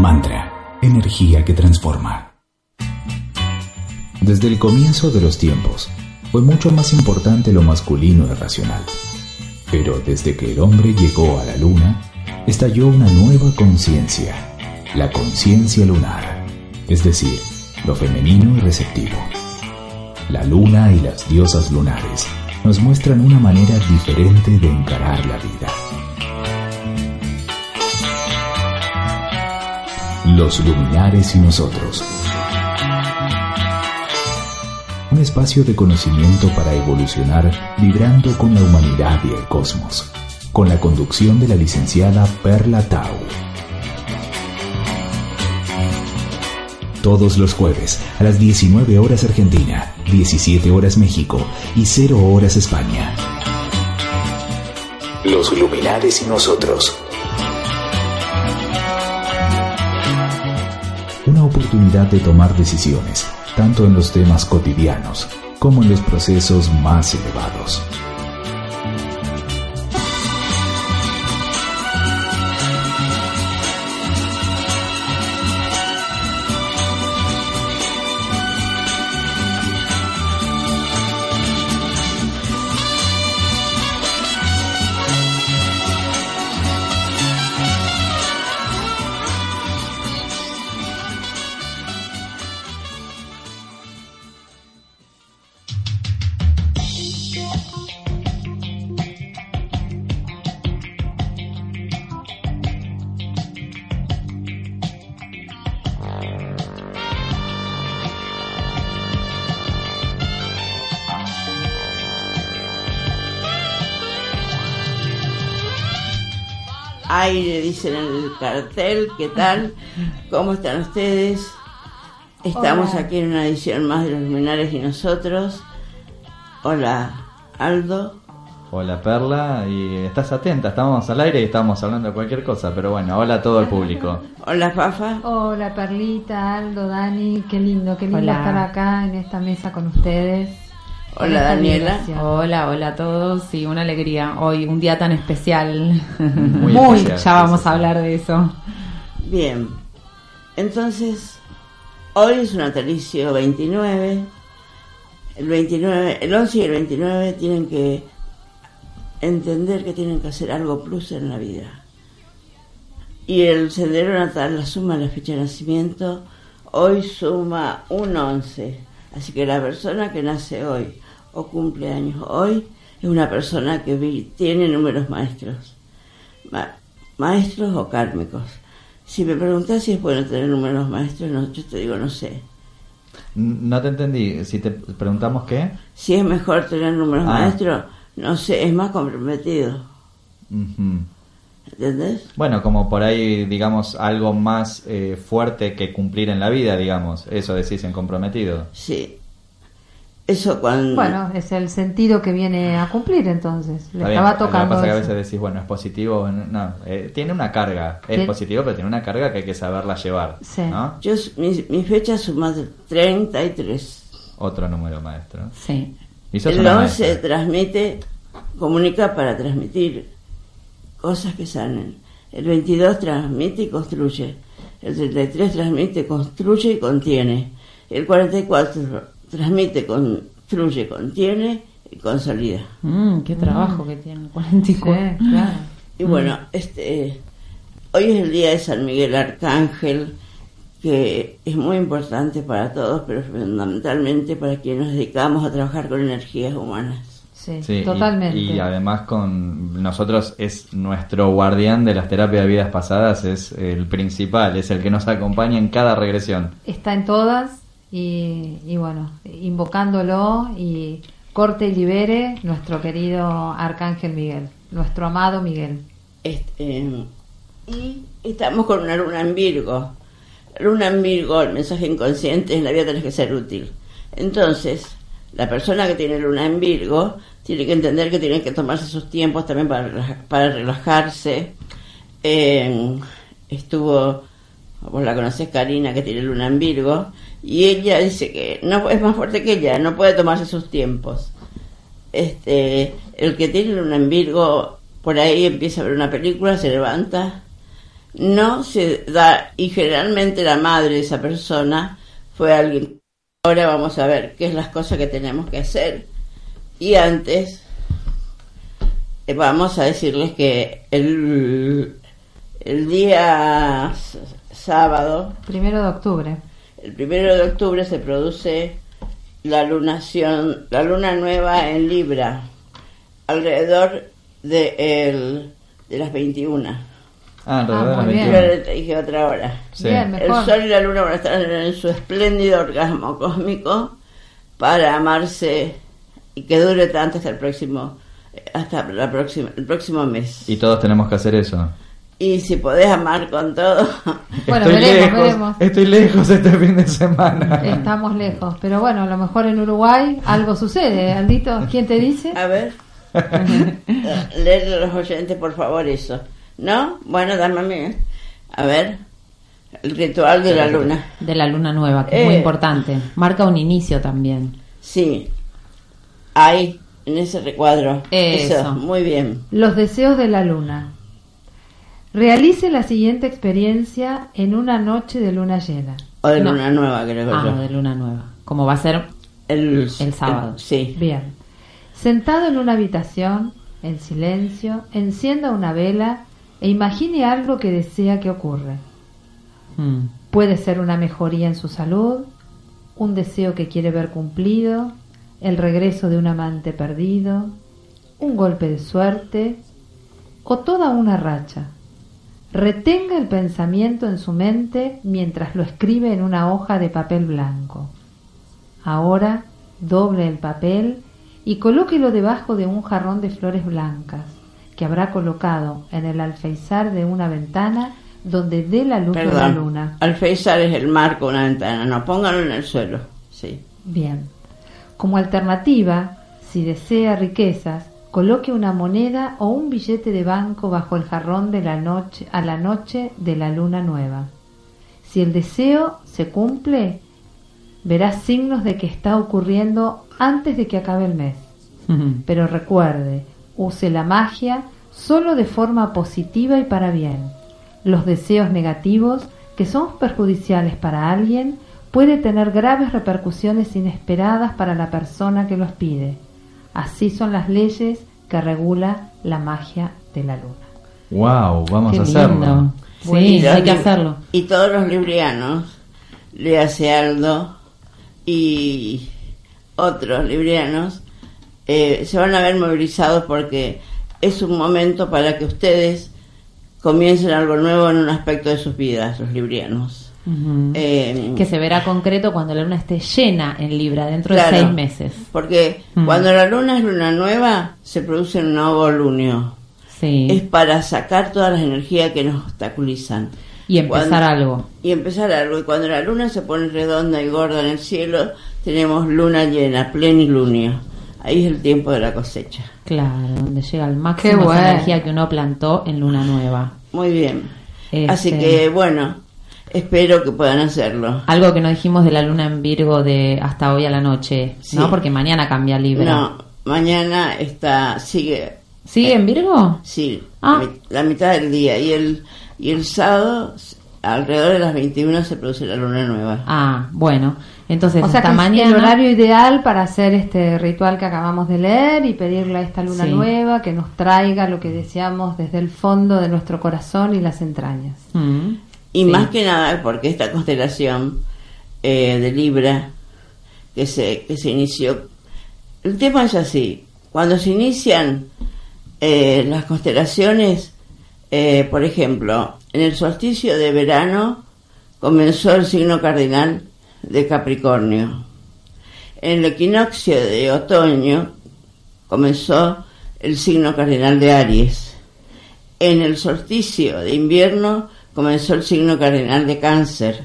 Mantra, energía que transforma. Desde el comienzo de los tiempos, fue mucho más importante lo masculino y racional. Pero desde que el hombre llegó a la luna, estalló una nueva conciencia, la conciencia lunar, es decir, lo femenino y receptivo. La luna y las diosas lunares nos muestran una manera diferente de encarar la vida. Los luminares y nosotros. Un espacio de conocimiento para evolucionar vibrando con la humanidad y el cosmos. Con la conducción de la licenciada Perla Tau. Todos los jueves a las 19 horas Argentina, 17 horas México y 0 horas España. Los luminares y nosotros. Una oportunidad de tomar decisiones, tanto en los temas cotidianos como en los procesos más elevados. Aire, dicen en el cartel, ¿qué tal? ¿Cómo están ustedes? Estamos Hola. aquí en una edición más de Los Luminares y nosotros. Hola, Aldo. Hola Perla, y estás atenta, estábamos al aire y estábamos hablando de cualquier cosa, pero bueno, hola a todo el público. Hola, Fafa. Hola Perlita, Aldo, Dani, qué lindo, qué lindo Hola. estar acá en esta mesa con ustedes. Hola, Daniela. Hola, hola a todos. Sí, una alegría. Hoy, un día tan especial. Muy Muy, especial, ya vamos sí, a hablar de eso. Bien. Entonces, hoy es un natalicio 29. El 29, el 11 y el 29 tienen que entender que tienen que hacer algo plus en la vida. Y el sendero natal, la suma de la fecha de nacimiento, hoy suma un 11. Así que la persona que nace hoy o cumple años hoy es una persona que tiene números maestros. Ma- maestros o kármicos. Si me preguntas si es bueno tener números maestros, no, yo te digo no sé. No te entendí, si te preguntamos qué. Si es mejor tener números Ah. maestros, no sé, es más comprometido. ¿Entendés? Bueno, como por ahí, digamos, algo más eh, fuerte que cumplir en la vida, digamos, eso decís en comprometido. Sí. Eso cuando... Bueno, es el sentido que viene a cumplir entonces. Le Está bien, estaba Lo que tocando. pasa es que a veces decís, bueno, es positivo, no, eh, tiene una carga, es Tiene- positivo, pero tiene una carga que hay que saberla llevar, Sí. ¿no? Yo, mi, mi fecha suma de 33. Otro número maestro. Sí. Y sos El una 11 maestra. transmite, comunica para transmitir cosas que sanen. El 22 transmite y construye. El 33 transmite, construye y contiene. El 44 transmite, construye, contiene y consolida. Mm, qué trabajo que tiene el Sí, 44. claro. Y bueno, este hoy es el día de San Miguel Arcángel, que es muy importante para todos, pero fundamentalmente para quienes nos dedicamos a trabajar con energías humanas. Sí, totalmente. Y, además con nosotros es nuestro guardián de las terapias de vidas pasadas, es el principal, es el que nos acompaña en cada regresión. Está en todas y, y bueno, invocándolo y corte y libere nuestro querido Arcángel Miguel, nuestro amado Miguel. Este, y estamos con una luna en Virgo. La luna en Virgo, el mensaje inconsciente en la vida tenés que ser útil. Entonces, la persona que tiene luna en Virgo tiene que entender que tiene que tomarse sus tiempos también para, para relajarse. Eh, estuvo, vos la conocés, Karina, que tiene luna en Virgo, y ella dice que no es más fuerte que ella, no puede tomarse sus tiempos. Este, el que tiene luna en Virgo, por ahí empieza a ver una película, se levanta, no se da, y generalmente la madre de esa persona fue alguien. Ahora vamos a ver qué es las cosas que tenemos que hacer. Y antes, eh, vamos a decirles que el, el día sábado, Primero de octubre. el primero de octubre, se produce la lunación, la luna nueva en Libra, alrededor de, el- de las 21. Ah, alrededor de Ah, las muy bien. 21. Yo le dije otra hora. Sí. Bien, El sol y la luna van a estar en su espléndido orgasmo cósmico para amarse y que dure tanto hasta el próximo hasta la próxima, el próximo mes. Y todos tenemos que hacer eso. Y si podés amar con todo, Bueno, estoy veremos, lejos, veremos. estoy lejos este fin de semana. Estamos lejos, pero bueno, a lo mejor en Uruguay algo sucede. Aldito, ¿quién te dice? a ver, leerle a los oyentes por favor eso. ¿No? Bueno, dame a mí. A ver, el ritual de la luna. De la luna nueva, que es muy Eh. importante. Marca un inicio también. Sí, ahí, en ese recuadro. Eso. muy bien. Los deseos de la luna. Realice la siguiente experiencia en una noche de luna llena. O de No. luna nueva, creo Ah, yo. de luna nueva. Como va a ser El, El sábado. sí. Bien. Sentado en una habitación, en silencio, encienda una vela e imagine algo que desea que ocurra. mm, Puede ser una mejoría en su salud, un deseo que quiere ver cumplido, el regreso de un amante perdido, un golpe de suerte o toda una racha. Retenga el pensamiento en su mente mientras lo escribe en una hoja de papel blanco. Ahora doble el papel y colóquelo debajo de un jarrón de flores blancas que habrá colocado en el alféizar de una ventana donde dé la luz de la Perdón. luna. Alféizar es el marco, una ventana. No, pónganlo en el suelo. Sí. Bien. Como alternativa, si desea riquezas, coloque una moneda o un billete de banco bajo el jarrón de la noche a la noche de la luna nueva. Si el deseo se cumple, verá signos de que está ocurriendo antes de que acabe el mes. Pero recuerde, use la magia solo de forma positiva y para bien. Los deseos negativos, que son perjudiciales para alguien, puede tener graves repercusiones inesperadas para la persona que los pide. Así son las leyes que regula la magia de la luna. Wow, vamos qué a hacerlo. lindo. Sí, hay que hacerlo. Y todos los librianos, Lea Aldo y otros librianos, eh, se van a ver movilizados porque es un momento para que ustedes comiencen algo nuevo en un aspecto de sus vidas, los librianos. Eh, que se verá concreto cuando la luna esté llena en Libra, dentro Claro. de seis meses. Porque Mm. cuando la luna es luna nueva, se produce un nuevo lunio. Sí. Es para sacar todas las energías que nos obstaculizan. Y empezar Cuando- algo. Y empezar algo. Y cuando la luna se pone redonda y gorda en el cielo, tenemos luna llena, plenilunio. Ahí es el tiempo de la cosecha. Claro, donde llega Qué máximo bueno. energía que uno plantó en luna nueva. Muy bien. Este- Así que, bueno, espero que puedan hacerlo. Algo que no dijimos de la luna en Virgo de hasta hoy a la noche, Sí. ¿no? Porque mañana cambia Libra. No, mañana está, sigue, ¿Sigue en Virgo? sí, Ah. la mitad del día. Y el, y el sábado, alrededor de las 21, se produce la luna nueva. Ah, bueno. Entonces, O sea hasta que es el horario ideal para hacer este ritual que acabamos de leer y pedirle a esta luna Sí. nueva que nos traiga lo que deseamos desde el fondo de nuestro corazón y las entrañas. Mm, Y sí. más que nada porque esta constelación eh, de Libra que se, que se inició, el tema es así, cuando se inician eh, las constelaciones, eh, por ejemplo, en el solsticio de verano comenzó el signo cardinal de Capricornio. En el equinoccio de otoño comenzó el signo cardinal de Aries. en el solsticio de invierno comenzó el signo cardinal de cáncer.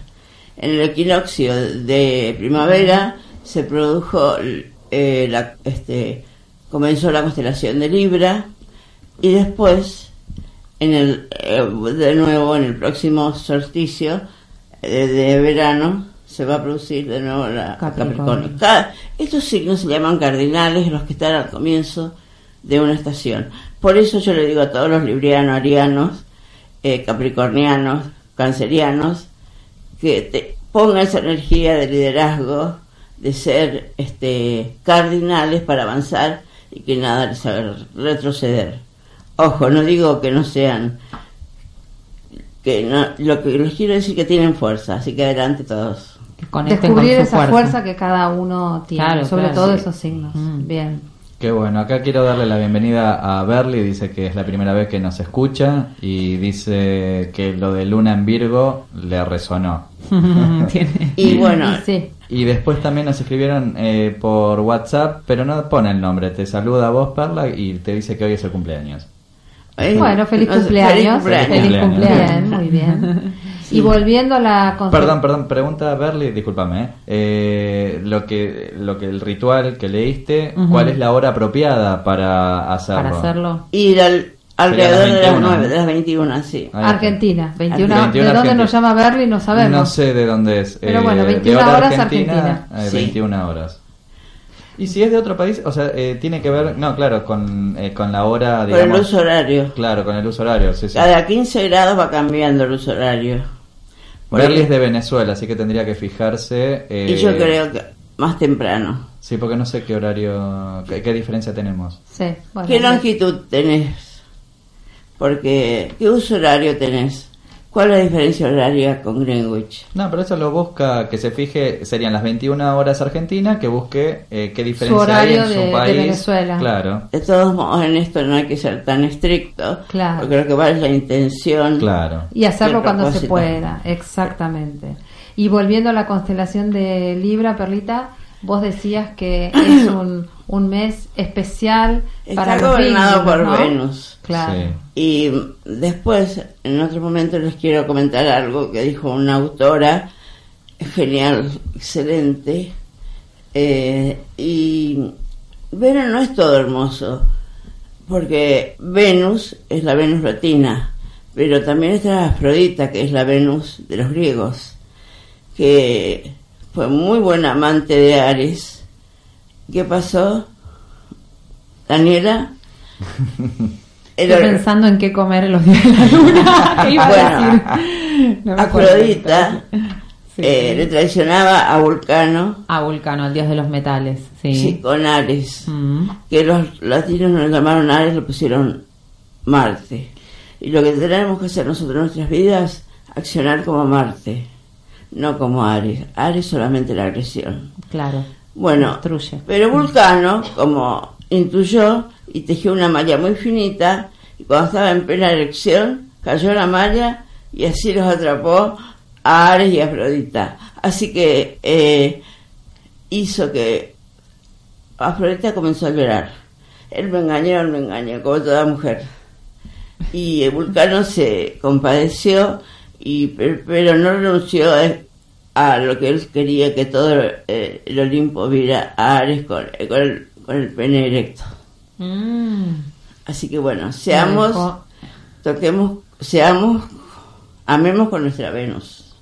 En el equinoccio de primavera se produjo eh, este, comenzó la constelación de Libra y después en el eh, de nuevo en el próximo solsticio de verano se va a producir de nuevo la Capricornio. Capricornio. Cada- estos signos se llaman cardinales, los que están al comienzo de una estación. Por eso yo le digo a todos los librianos, arianos, eh, capricornianos, cancerianos, que te- pongan esa energía de liderazgo, de ser este, cardinales para avanzar y que nada les haga retroceder. Ojo, no digo que no sean, que no, lo que les quiero decir que tienen fuerza, así que adelante todos. Que Descubrir con su esa fuerza. que cada uno tiene, Claro, sobre claro, todo sí. esos signos. Mm. Bien. Qué bueno, acá quiero darle la bienvenida a Berly, dice que es la primera vez que nos escucha y dice que lo de Luna en Virgo le resonó. Y bueno, Y sí. Y después también nos escribieron eh, por WhatsApp, pero no pone el nombre, te saluda a vos Perla y te dice que hoy es el cumpleaños. Eh, Bueno, feliz cumpleaños. Feliz Feliz cumpleaños. cumpleaños. Bien, muy bien. Y volviendo a la Perdón, perdón, pregunta a Berly, discúlpame, ¿eh? Eh, lo que lo que el ritual que leíste, Ujú. ¿cuál es la hora apropiada para hacerlo? Para hacerlo. Ir al, alrededor las de las 21, 9, ¿no? de las 21, sí. Argentina, 21, 21 ¿De dónde Argentina. nos llama Berly? No sabemos. No sé de dónde es. Pero eh, bueno, de 21 hora horas Argentina, eh, Sí. 21 horas. Y si es de otro país, o sea, eh, tiene que ver, no, claro, con, eh, con la hora, Por el digamos. uso horario. Claro, con el uso horario, sí, sí. Cada 15 grados va cambiando el uso horario. Berly es de Venezuela, así que tendría que fijarse. eh, Y yo creo que más temprano. Sí, porque no sé qué horario, qué, qué diferencia tenemos. Sí, bueno, ¿Qué longitud tenés? Porque, ¿qué uso horario tenés? ¿Cuál es la diferencia horaria con Greenwich? No, pero eso lo busca, que se fije, serían las 21 horas Argentina, que busque eh, qué diferencia horario hay en de- su de país. Venezuela. Claro, De todos modos, en esto no hay que ser tan estricto. Claro. Porque lo que vale es la intención. claro. Y hacerlo cuando se pueda, exactamente. Y volviendo a la constelación de Libra, Perlita, vos decías que es un, un mes especial Está para los gobernado vínculos, por ¿no? Venus. Claro. Sí. Y después, en otro momento, les quiero comentar algo que dijo una autora, genial, excelente. Eh, y Venus no es todo hermoso, porque Venus es la Venus latina, pero también está Afrodita, que es la Venus de los griegos, que fue muy buen amante de Ares. ¿Qué pasó? Daniela. El Estoy pensando en qué comer en los días de la luna. ¿Qué iba a Bueno, decir? No me acuerdo. Afrodita Sí. eh, le traicionaba a Vulcano A Vulcano, el dios de los metales. Sí. sí, con Ares, Mm. que los latinos no le llamaron Ares, lo pusieron Marte. Y lo que tenemos que hacer nosotros en nuestras vidas, accionar como Marte, no como Ares. Ares solamente la agresión. Claro. Bueno, Destruye. pero Vulcano, como intuyó y tejió una malla muy finita, y cuando estaba en plena erección, cayó la malla y así los atrapó a Ares y a Afrodita. Así que eh, hizo que Afrodita comenzó a llorar. Él me engañó, él me engañó, como toda mujer. Y el Vulcano se compadeció, y, pero, pero no renunció a, lo que él quería que todo eh, el Olimpo viera a Ares con, eh, con el, con el pene erecto. Mm. Así que bueno, seamos, toquemos, seamos, amemos con nuestra Venus.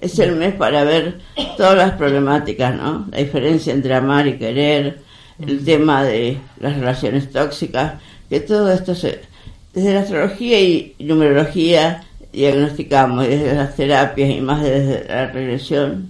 Es el mes para ver todas las problemáticas, ¿no? La diferencia entre amar y querer, el tema de las relaciones tóxicas, que todo esto se, desde la astrología y numerología diagnosticamos, y desde las terapias y más desde la regresión,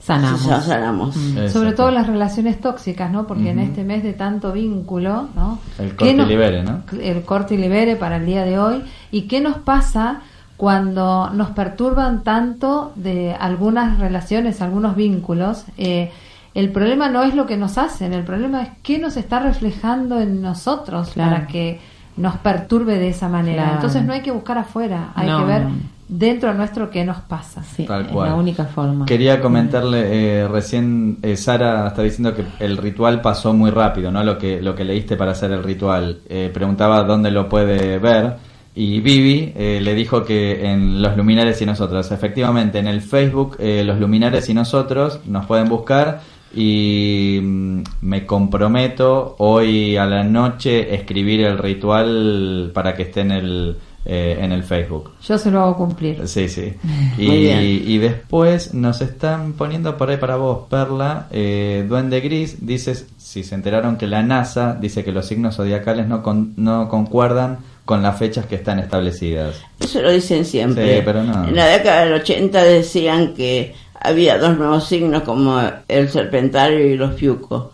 Sanamos. sa- sanamos. Eso, Sobre todo las relaciones tóxicas, ¿no? Porque en este mes de tanto vínculo, ¿no? El ¿Qué corte y nos- libere, ¿no? El corte y libere para el día de hoy. ¿Y qué nos pasa cuando nos perturban tanto de algunas relaciones, algunos vínculos? Eh, el problema no es lo que nos hacen, el problema es qué nos está reflejando en nosotros Claro. para que nos perturbe de esa manera. Claro. Entonces no hay que buscar afuera, hay No, que ver no. dentro nuestro qué nos pasa. Sí, Tal es cual. la única forma. Quería comentarle, eh, recién eh, Sara está diciendo que el ritual pasó muy rápido, ¿no? Lo que, lo que leíste para hacer el ritual. Eh, preguntaba dónde lo puede ver. Y Vivi eh, le dijo que en Los Luminares y Nosotros, efectivamente, en el Facebook eh, Los Luminares y Nosotros nos pueden buscar y mm, me comprometo hoy a la noche escribir el ritual para que esté en el, eh, en el Facebook. Yo se lo hago cumplir. Sí, sí. Muy Y, bien. y después nos están poniendo por ahí para vos, Perla. eh, Duende Gris dice, si se enteraron que la NASA dice que los signos zodiacales no, con- no concuerdan con las fechas que están establecidas. Eso lo dicen siempre. Sí, pero no. En la década del 80 decían que había dos nuevos signos como el serpentario y los fiucos.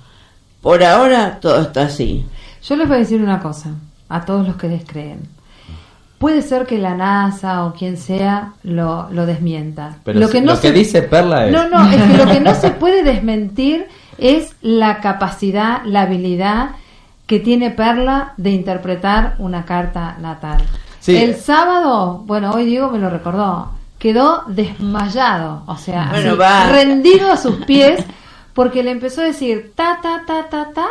Por ahora todo está así. Yo les voy a decir una cosa a todos los que descreen. Puede ser que la NASA o quien sea lo, lo desmienta. Pero lo que, no lo que se- dice Perla es... No, no, es que lo que no se puede desmentir es la capacidad, la habilidad que tiene Perla de interpretar una carta natal. Sí. El sábado, bueno, hoy Diego me lo recordó, quedó desmayado, o sea, Bueno, así, va. rendido a sus pies, porque le empezó a decir ta, ta, ta, ta, ta,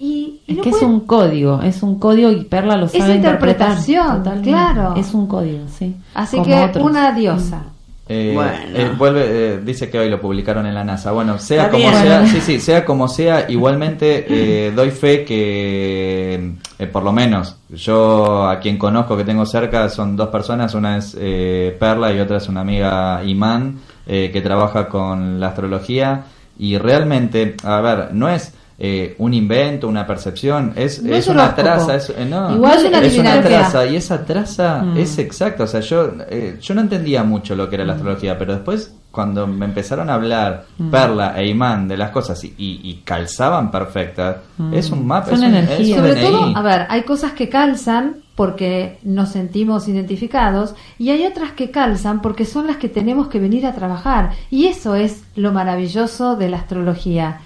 y, y Es no que es un código, es un código y Perla lo Es sabe interpretar. interpretación, claro. Es un código, sí. Así Como que otros. una diosa. Eh, Bueno. eh, vuelve, eh, dice que hoy lo publicaron en la NASA. Bueno, sea Está como bien. sea, sí, sí, sea como sea, igualmente eh, doy fe que, eh, por lo menos, yo a quien conozco que tengo cerca son dos personas, una es eh, Perla y otra es una amiga Imán, eh, que trabaja con la astrología y realmente, a ver, no es eh, un invento, una percepción, es, No es una traza, es, eh, no, Igual es una es una adivinación. traza y esa traza Mm. es exacta. O sea, yo, eh, yo no entendía mucho lo que Mm. era la astrología, pero después cuando me empezaron a hablar Mm. Perla e Imán de las cosas y, y- y calzaban perfectas, Mm. es un mapa, Son es Sobre DNI. todo, a ver, hay cosas que calzan porque nos sentimos identificados y hay otras que calzan porque son las que tenemos que venir a trabajar. Y eso es lo maravilloso de la astrología.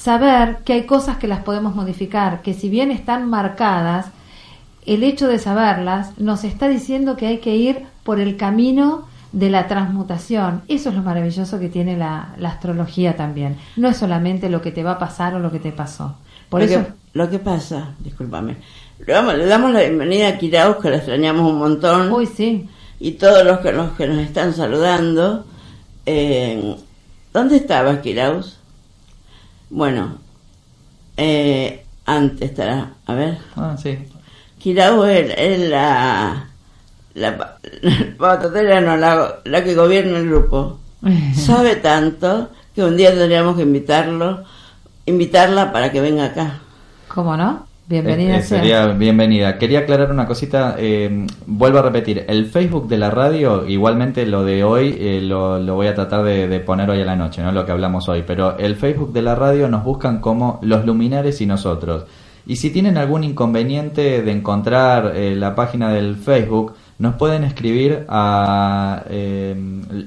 Saber que hay cosas que las podemos modificar, que si bien están marcadas, el hecho de saberlas nos está diciendo que hay que ir por el camino de la transmutación. Eso es lo maravilloso que tiene la, la astrología también. No es solamente lo que te va a pasar o lo que te pasó. Por lo, eso... que, lo que pasa, discúlpame, le damos, le damos la bienvenida a Kiraus, que la extrañamos un montón, Uy, sí. y todos los que, nos, que nos están saludando. Eh, ¿Dónde estabas, Kiraus? Bueno, eh, antes estará, a ver. Ah, sí. Kiraus es, es la, la, la no, la, la que gobierna el grupo. Sabe tanto que un día tendríamos que invitarlo, invitarla para que venga acá. ¿Cómo no? Bienvenida Eh, eh, sea. sería bienvenida. Quería aclarar una cosita. eh, vuelvo a repetir. El Facebook de la radio, igualmente lo de hoy, eh, lo, lo voy a tratar de, de poner hoy a la noche, no lo que hablamos hoy. Pero el Facebook de la radio nos buscan como Los Luminares y nosotros. Y si tienen algún inconveniente de encontrar eh, la página del Facebook, nos pueden escribir a... eh,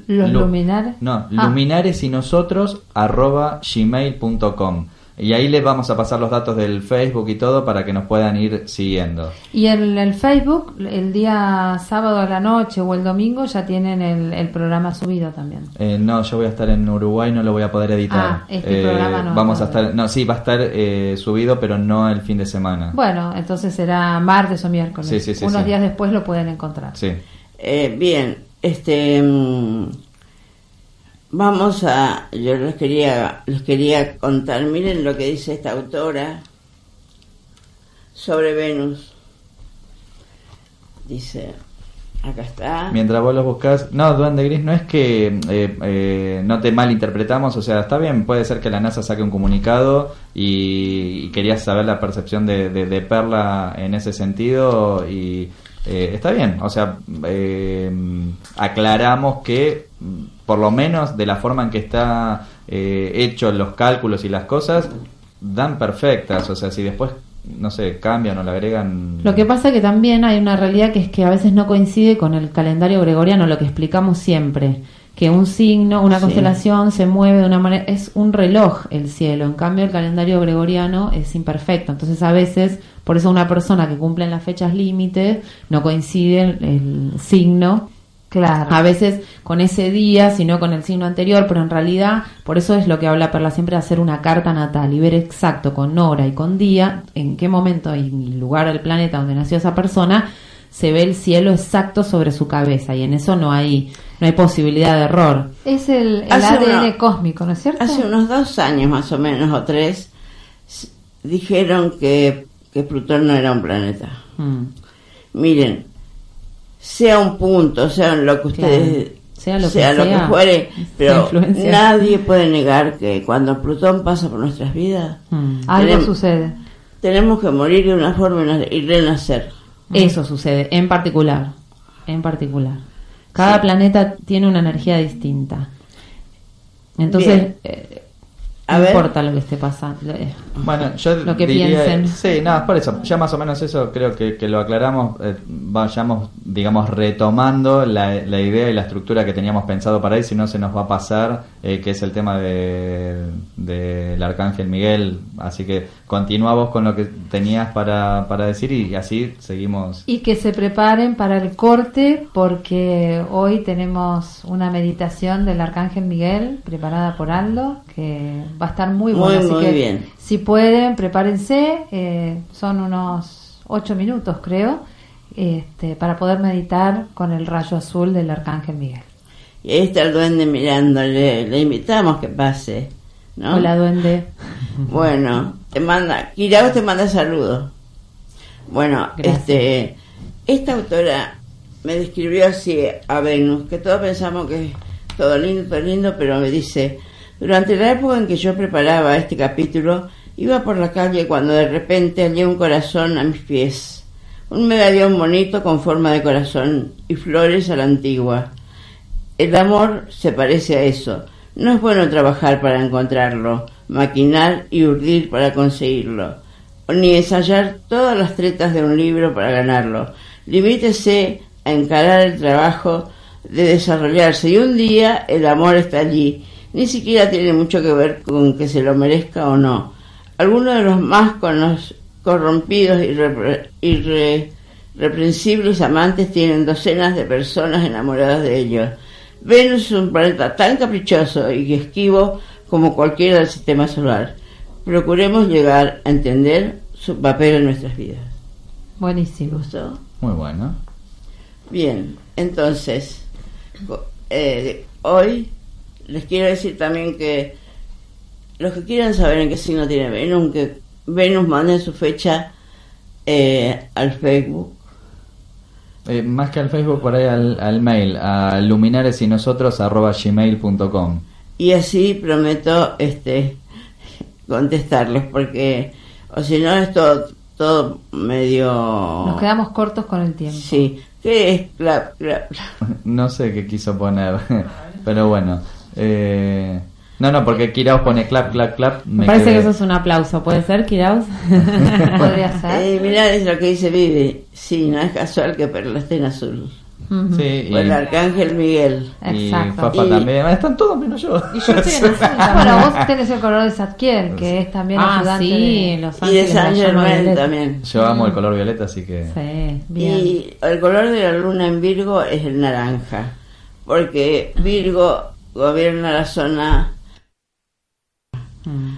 Los lu- luminares. No, Ah. luminares y nosotros arroba gmail.com. Y ahí les vamos a pasar los datos del Facebook y todo para que nos puedan ir siguiendo. Y en el Facebook, el día sábado a la noche o el domingo ya tienen el, el programa subido también. Eh, no, yo voy a estar en Uruguay, no lo voy a poder editar. Ah, este Eh, programa no. Vamos a estar, no, sí, va a estar eh, subido, pero no el fin de semana. Bueno, entonces será martes o miércoles. Sí, sí, sí, Unos sí. días después lo pueden encontrar. Sí. Eh, bien, este mm, vamos a yo les quería les quería contar, miren lo que dice esta autora sobre Venus. Dice, acá está. Mientras vos lo buscas, no, Duende Gris, no es que eh, eh, no te malinterpretamos, o sea, está bien, puede ser que la NASA saque un comunicado y, y querías saber la percepción de, de- de Perla en ese sentido y eh, está bien, o sea, eh, aclaramos que por lo menos de la forma en que está eh, hecho los cálculos y las cosas, dan perfectas, o sea, si después, no sé, cambian o le agregan... Lo que pasa que también hay una realidad que es que a veces no coincide con el calendario gregoriano, lo que explicamos siempre, que un signo, una Sí. constelación se mueve de una manera, es un reloj el cielo, en cambio el calendario gregoriano es imperfecto, entonces a veces, por eso una persona que cumple en las fechas límites, no coincide el, el signo Claro. a veces con ese día, sino con el signo anterior, pero en realidad, por eso es lo que habla Perla siempre, de hacer una carta natal y ver exacto con hora y con día, en qué momento y lugar del planeta donde nació esa persona, se ve el cielo exacto sobre su cabeza y en eso no hay no hay posibilidad de error. Es el, ADN cósmico, ¿no es cierto? Hace unos dos años más o menos, o tres, dijeron que, que Plutón no era un planeta. Mm, Miren, sea un punto, sea lo que ustedes... Claro. Sea lo que sea, fuere, la pero influencia. nadie puede negar que cuando Plutón pasa por nuestras vidas, mm. Algo Tenemos- sucede. tenemos que morir de una forma y na- y renacer. Eso sucede, en particular. En particular. Cada Sí. planeta tiene una energía distinta. Entonces, eh, A no ver. importa lo que esté pasando. eh, Bueno, yo Lo que diría, piensen. Sí, nada, por eso, ya más o menos eso creo que, que lo aclaramos, eh, vayamos, digamos, retomando la, la idea y la estructura que teníamos pensado para ahí, si no se nos va a pasar, eh, que es el tema de del Arcángel Miguel, así que continúa vos con lo que tenías para, para decir y así seguimos. Y que se preparen para el corte porque hoy tenemos una meditación del Arcángel Miguel preparada por Aldo que va a estar muy así muy que bien. Si pueden, prepárense. eh, son unos ocho minutos, creo, este, para poder meditar con el rayo azul del Arcángel Miguel. Y ahí está el duende mirándole, le invitamos que pase. ¿no? Hola, duende. Bueno, te manda, Kirao te manda saludos. Bueno, Gracias. este, esta autora me describió así a Venus, que todos pensamos que es todo lindo, todo lindo, pero me dice, durante la época en que yo preparaba este capítulo, iba por la calle cuando de repente hallé un corazón a mis pies, un medallón bonito con forma de corazón y flores a la antigua. El amor se parece a eso. No es bueno trabajar para encontrarlo, maquinar y urdir para conseguirlo, ni ensayar todas las tretas de un libro para ganarlo. Limítese a encarar el trabajo de desarrollarse y un día el amor está allí. Ni siquiera tiene mucho que ver con que se lo merezca o no. Algunos de los más corrompidos y repre- irreprensibles amantes tienen docenas de personas enamoradas de ellos. Venus es un planeta tan caprichoso y esquivo como cualquiera del sistema solar. Procuremos llegar a entender su papel en nuestras vidas. ¿Te Buenísimo. gustó? Muy bueno. Bien, entonces, eh, hoy les quiero decir también que los que quieran saber en qué signo tiene Venus, que Venus mande su fecha eh, al Facebook. Eh, más que al Facebook, por ahí al, al mail, a luminares y nosotros arroba gmail.com. y así prometo este contestarles porque o si no es todo, todo medio Nos quedamos cortos con el tiempo. sí ¿qué es clap, clap, clap? No sé qué quiso poner, pero bueno. Eh, no, no, porque Kiraos pone clap, clap, clap. Me parece quedé- que eso es un aplauso. ¿Puede ser, Kiraus? Podría ser. Eh, mirá es lo que dice Vivi sí no es casual que Perla esté en azul. Sí, o el Arcángel Miguel y Exacto. Fafa Y- también. Están todos menos yo. Y yo estoy en azul Ah, bueno, vos tenés el color de Zadkiel, que es también Ah, ayudante sí, de- Los y de Ángeles San violeta. también Yo amo el color violeta, así que... Sí. Bien. y el color de la luna en Virgo es el naranja porque Virgo gobierna la zona Mm.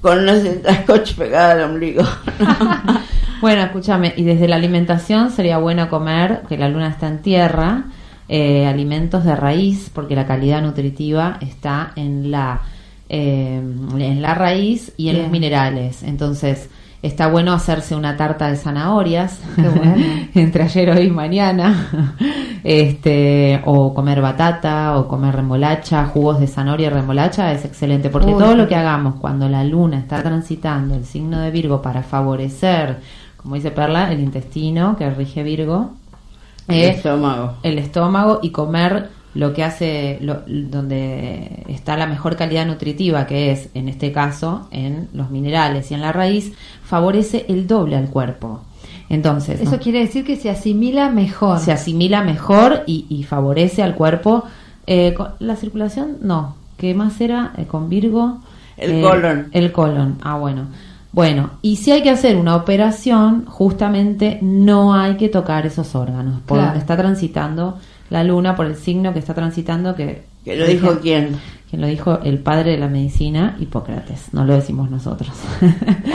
con una cinta scotch pegada al ombligo Bueno, escúchame, y desde la alimentación sería bueno comer, que la luna está en tierra, eh, alimentos de raíz, porque la calidad nutritiva está en la, eh, en la raíz y en Bien. los minerales. Entonces, está bueno hacerse una tarta de zanahorias. Qué bueno. entre ayer, hoy y mañana, este, o comer batata, o comer remolacha, jugos de zanahoria y remolacha es excelente, porque Uy, todo lo que hagamos cuando la luna está transitando el signo de Virgo para favorecer, como dice Perla, el intestino que rige Virgo, el eh, estómago. el estómago y comer lo que hace, lo- donde está la mejor calidad nutritiva, que es, en este caso, en los minerales y en la raíz, favorece el doble al cuerpo. Entonces, Eso ¿no? quiere decir que se asimila mejor. se asimila mejor y, y favorece al cuerpo. Eh, con- la circulación, no. ¿Qué más era? Eh, con Virgo. El Eh, colon. El colon. Ah, bueno. Bueno, y si hay que hacer una operación, justamente no hay que tocar esos órganos, por Claro. donde está transitando la luna, por el signo que está transitando, que ¿Que lo dijo quién? Quien lo dijo el padre de la medicina, Hipócrates, no lo decimos nosotros.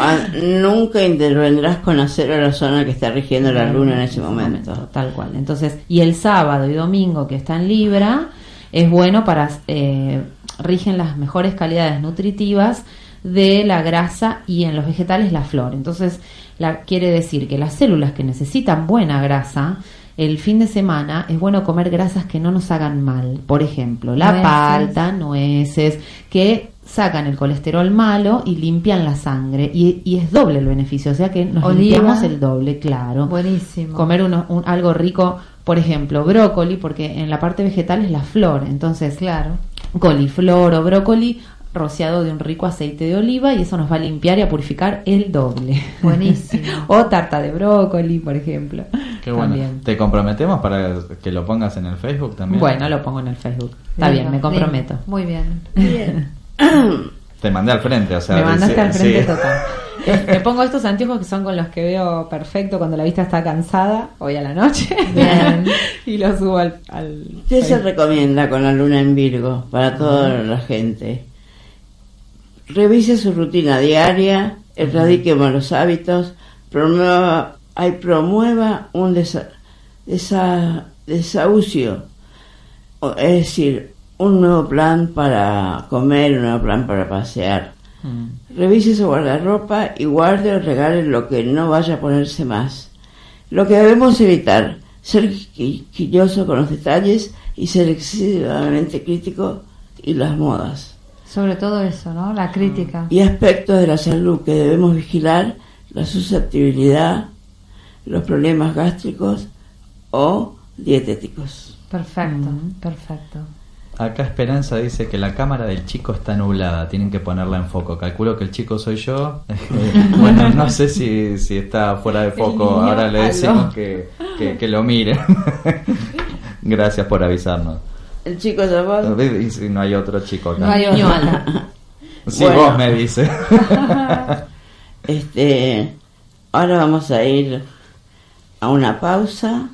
Ah, Nunca intervendrás con acero la zona que está rigiendo la luna en ese momento. Tal cual. Entonces, y el sábado y domingo que está en Libra, es bueno para, eh, rigen las mejores calidades nutritivas de la grasa y en los vegetales la flor. Entonces, la, quiere decir que las células que necesitan buena grasa, el fin de semana es bueno comer grasas que no nos hagan mal. Por ejemplo, la Nueces. palta, nueces, que sacan el colesterol malo y limpian la sangre. Y, y es doble el beneficio, o sea que nos Oliva. limpiamos el doble, claro Buenísimo. comer uno- un- algo rico, por ejemplo, brócoli, porque en la parte vegetal es la flor, entonces Claro. coliflor o brócoli rociado de un rico aceite de oliva y eso nos va a limpiar y a purificar el doble. Buenísimo. o tarta de brócoli, por ejemplo. Qué bueno. También. ¿Te comprometemos para que lo pongas en el Facebook también? Bueno, lo pongo en el Facebook. Está bien, me comprometo. Muy bien. Bien. Te mandé al frente, o sea... me mandaste sí, al frente sí. total. Eh, Me pongo estos anteojos que son con los que veo perfecto cuando la vista está cansada, hoy a la noche. Bien. y los subo al, al ¿Qué se recomienda con la luna en Virgo para toda la gente? Revise su rutina diaria, erradique malos hábitos, promueva, ay, promueva un desa- desa- desahucio, es decir, un nuevo plan para comer, un nuevo plan para pasear. Mm. Revise su guardarropa y guarde o regale lo que no vaya a ponerse más. Lo que debemos evitar, ser quisquilloso con los detalles y ser excesivamente crítico y las modas. Sobre todo eso, ¿no? La crítica. Y aspectos de la salud que debemos vigilar, la susceptibilidad, los problemas gástricos o dietéticos. Perfecto, Mm. perfecto. Acá Esperanza dice que la cámara del chico está nublada, tienen que ponerla en foco. Calculo que el chico soy yo. bueno, no sé si, si está fuera de foco. Ahora le decimos que, que, que lo mire. Gracias por avisarnos. El chico de vos, Y si no hay otro chico acá. No hay otro. Si Bueno. vos me dices. este, ahora vamos a ir a una pausa.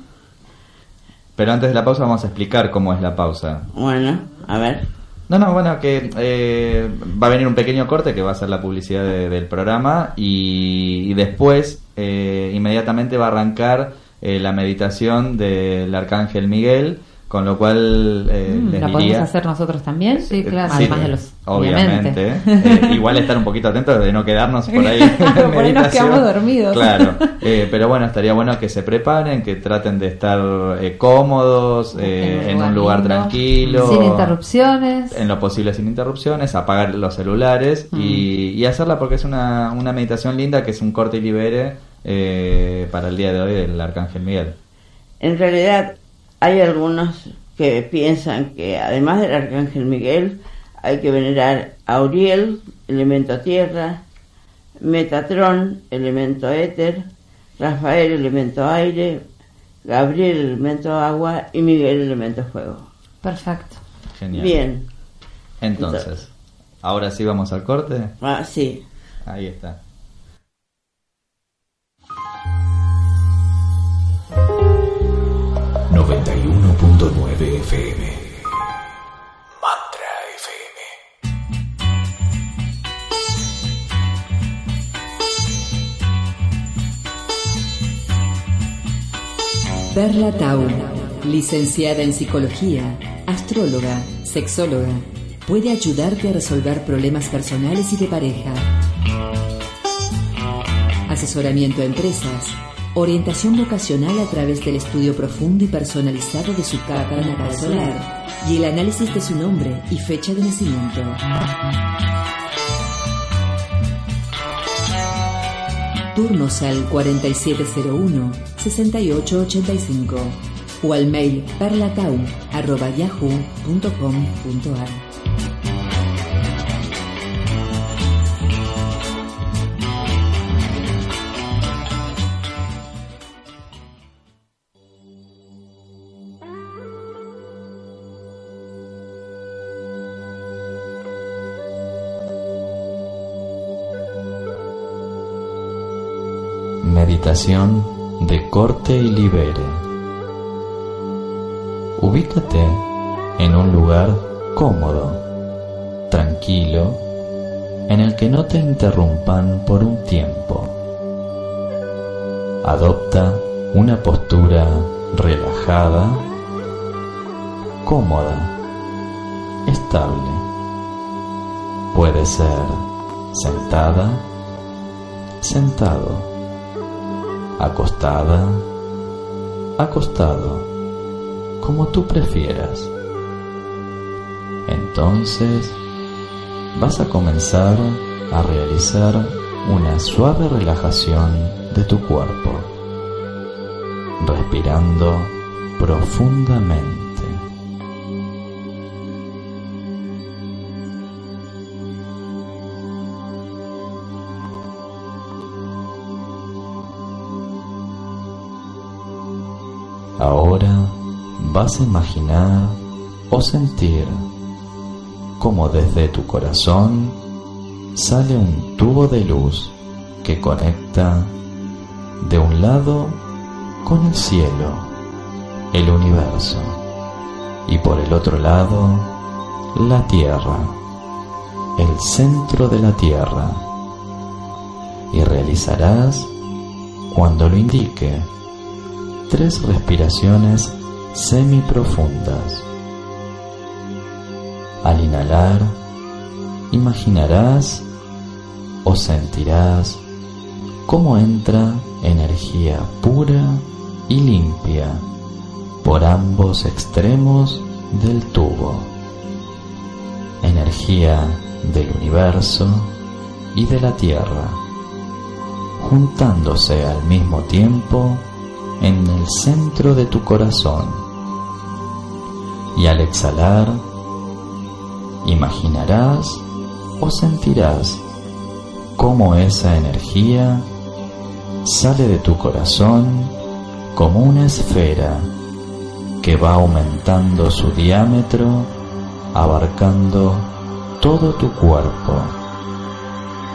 Pero antes de la pausa vamos a explicar cómo es la pausa. Bueno, a ver. No, no, bueno, que eh, va a venir un pequeño corte que va a ser la publicidad de- del programa y, y después eh, inmediatamente va a arrancar eh, la meditación del Arcángel Miguel, con lo cual eh, Mm, les ¿La diría... podemos hacer nosotros también? Sí, claro. Además de los... Obviamente. Eh, igual estar un poquito atentos de no quedarnos por ahí. Por ahí nos quedamos dormidos. Claro. Eh, pero bueno, estaría bueno que se preparen, que traten de estar eh, cómodos, eh, en un lugar lindo. tranquilo. Sin interrupciones. En lo posible sin interrupciones, apagar los celulares y, y hacerla porque es una, una meditación linda que es un corte y libere eh, para el día de hoy del Arcángel Miguel. En realidad hay algunos que piensan que además del Arcángel Miguel hay que venerar a Uriel, elemento tierra, Metatrón, elemento éter, Rafael, elemento aire, Gabriel, elemento agua y Miguel, elemento fuego. Perfecto. Genial. Bien, Entonces, ahora sí vamos al corte. ah, sí. Ahí está. Nueve FM. Mantra FM. Perla Tau, licenciada en psicología, astróloga, sexóloga, puede ayudarte a resolver problemas personales y de pareja. Asesoramiento a empresas, orientación vocacional a través del estudio profundo y personalizado de su carta natal solar y el análisis de su nombre y fecha de nacimiento. Turnos al 4701-6885 o al mail perlatau.yahoo.com.ar. De corte y libere. Ubícate en un lugar cómodo, tranquilo, en el que no te interrumpan por un tiempo. Adopta una postura relajada, cómoda, estable. Puede ser sentada, sentado, acostada, acostado, como tú prefieras. Entonces vas a comenzar a realizar una suave relajación de tu cuerpo, respirando profundamente. Ahora vas a imaginar o sentir como desde tu corazón sale un tubo de luz que conecta de un lado con el cielo, el universo, y por el otro lado la tierra, el centro de la tierra, y realizarás, cuando lo indique, tres respiraciones semiprofundas. Al inhalar, imaginarás o sentirás cómo entra energía pura y limpia por ambos extremos del tubo. Energía del universo y de la Tierra, juntándose al mismo tiempo en el centro de tu corazón. Y al exhalar, imaginarás o sentirás cómo esa energía sale de tu corazón como una esfera que va aumentando su diámetro, abarcando todo tu cuerpo,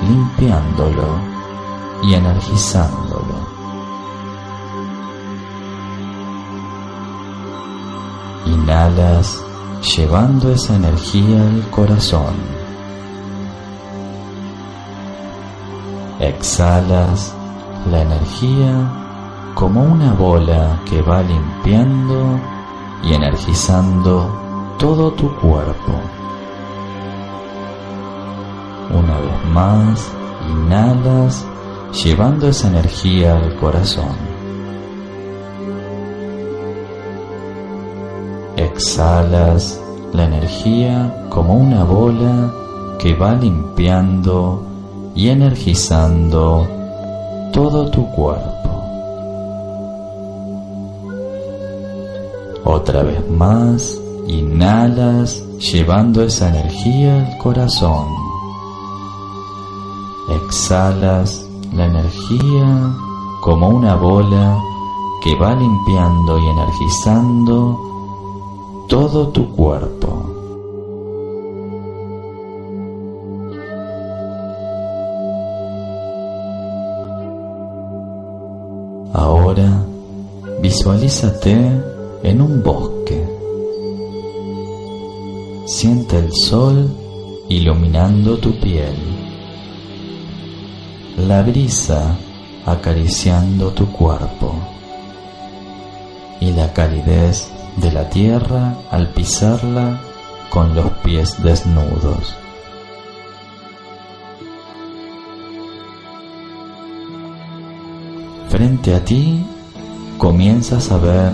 limpiándolo y energizándolo. Inhalas llevando esa energía al corazón. Exhalas la energía como una bola que va limpiando y energizando todo tu cuerpo. Una vez más, inhalas llevando esa energía al corazón. Exhalas la energía como una bola que va limpiando y energizando todo tu cuerpo. Otra vez más, inhalas llevando esa energía al corazón. Exhalas la energía como una bola que va limpiando y energizando todo tu cuerpo. Ahora visualízate en un bosque. Siente el sol iluminando tu piel, la brisa acariciando tu cuerpo y la calidez de la tierra al pisarla con los pies desnudos. Frente a ti comienzas a ver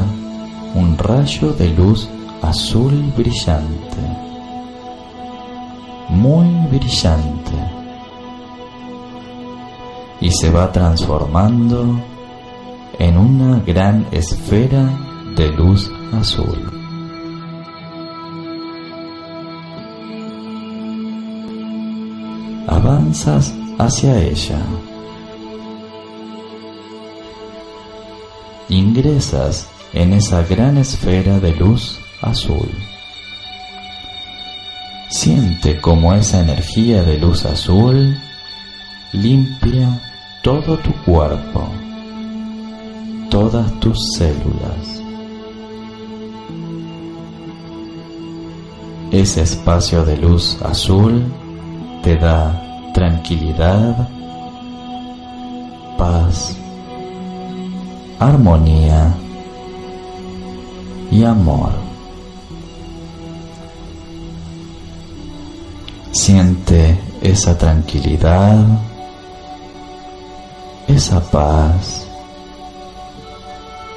un rayo de luz azul brillante, muy brillante, y se va transformando en una gran esfera de luz azul. Avanzas hacia ella. Ingresas en esa gran esfera de luz azul. Siente como esa energía de luz azul limpia todo tu cuerpo, todas tus células. Ese espacio de luz azul te da tranquilidad, paz, armonía y amor. Siente esa tranquilidad, esa paz,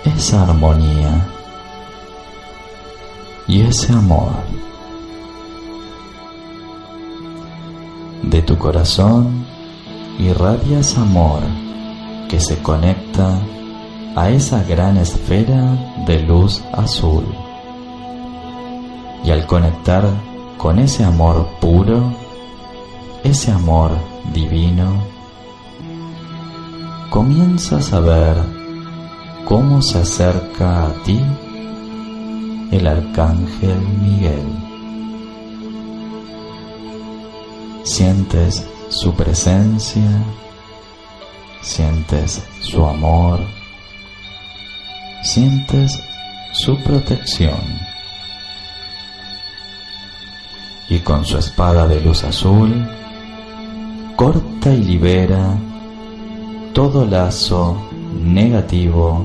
esa armonía y ese amor. De tu corazón irradias amor que se conecta a esa gran esfera de luz azul. Y al conectar con ese amor puro, ese amor divino, comienzas a ver cómo se acerca a ti el arcángel Miguel. Sientes su presencia, sientes su amor, sientes su protección. Y con su espada de luz azul, corta y libera todo lazo negativo,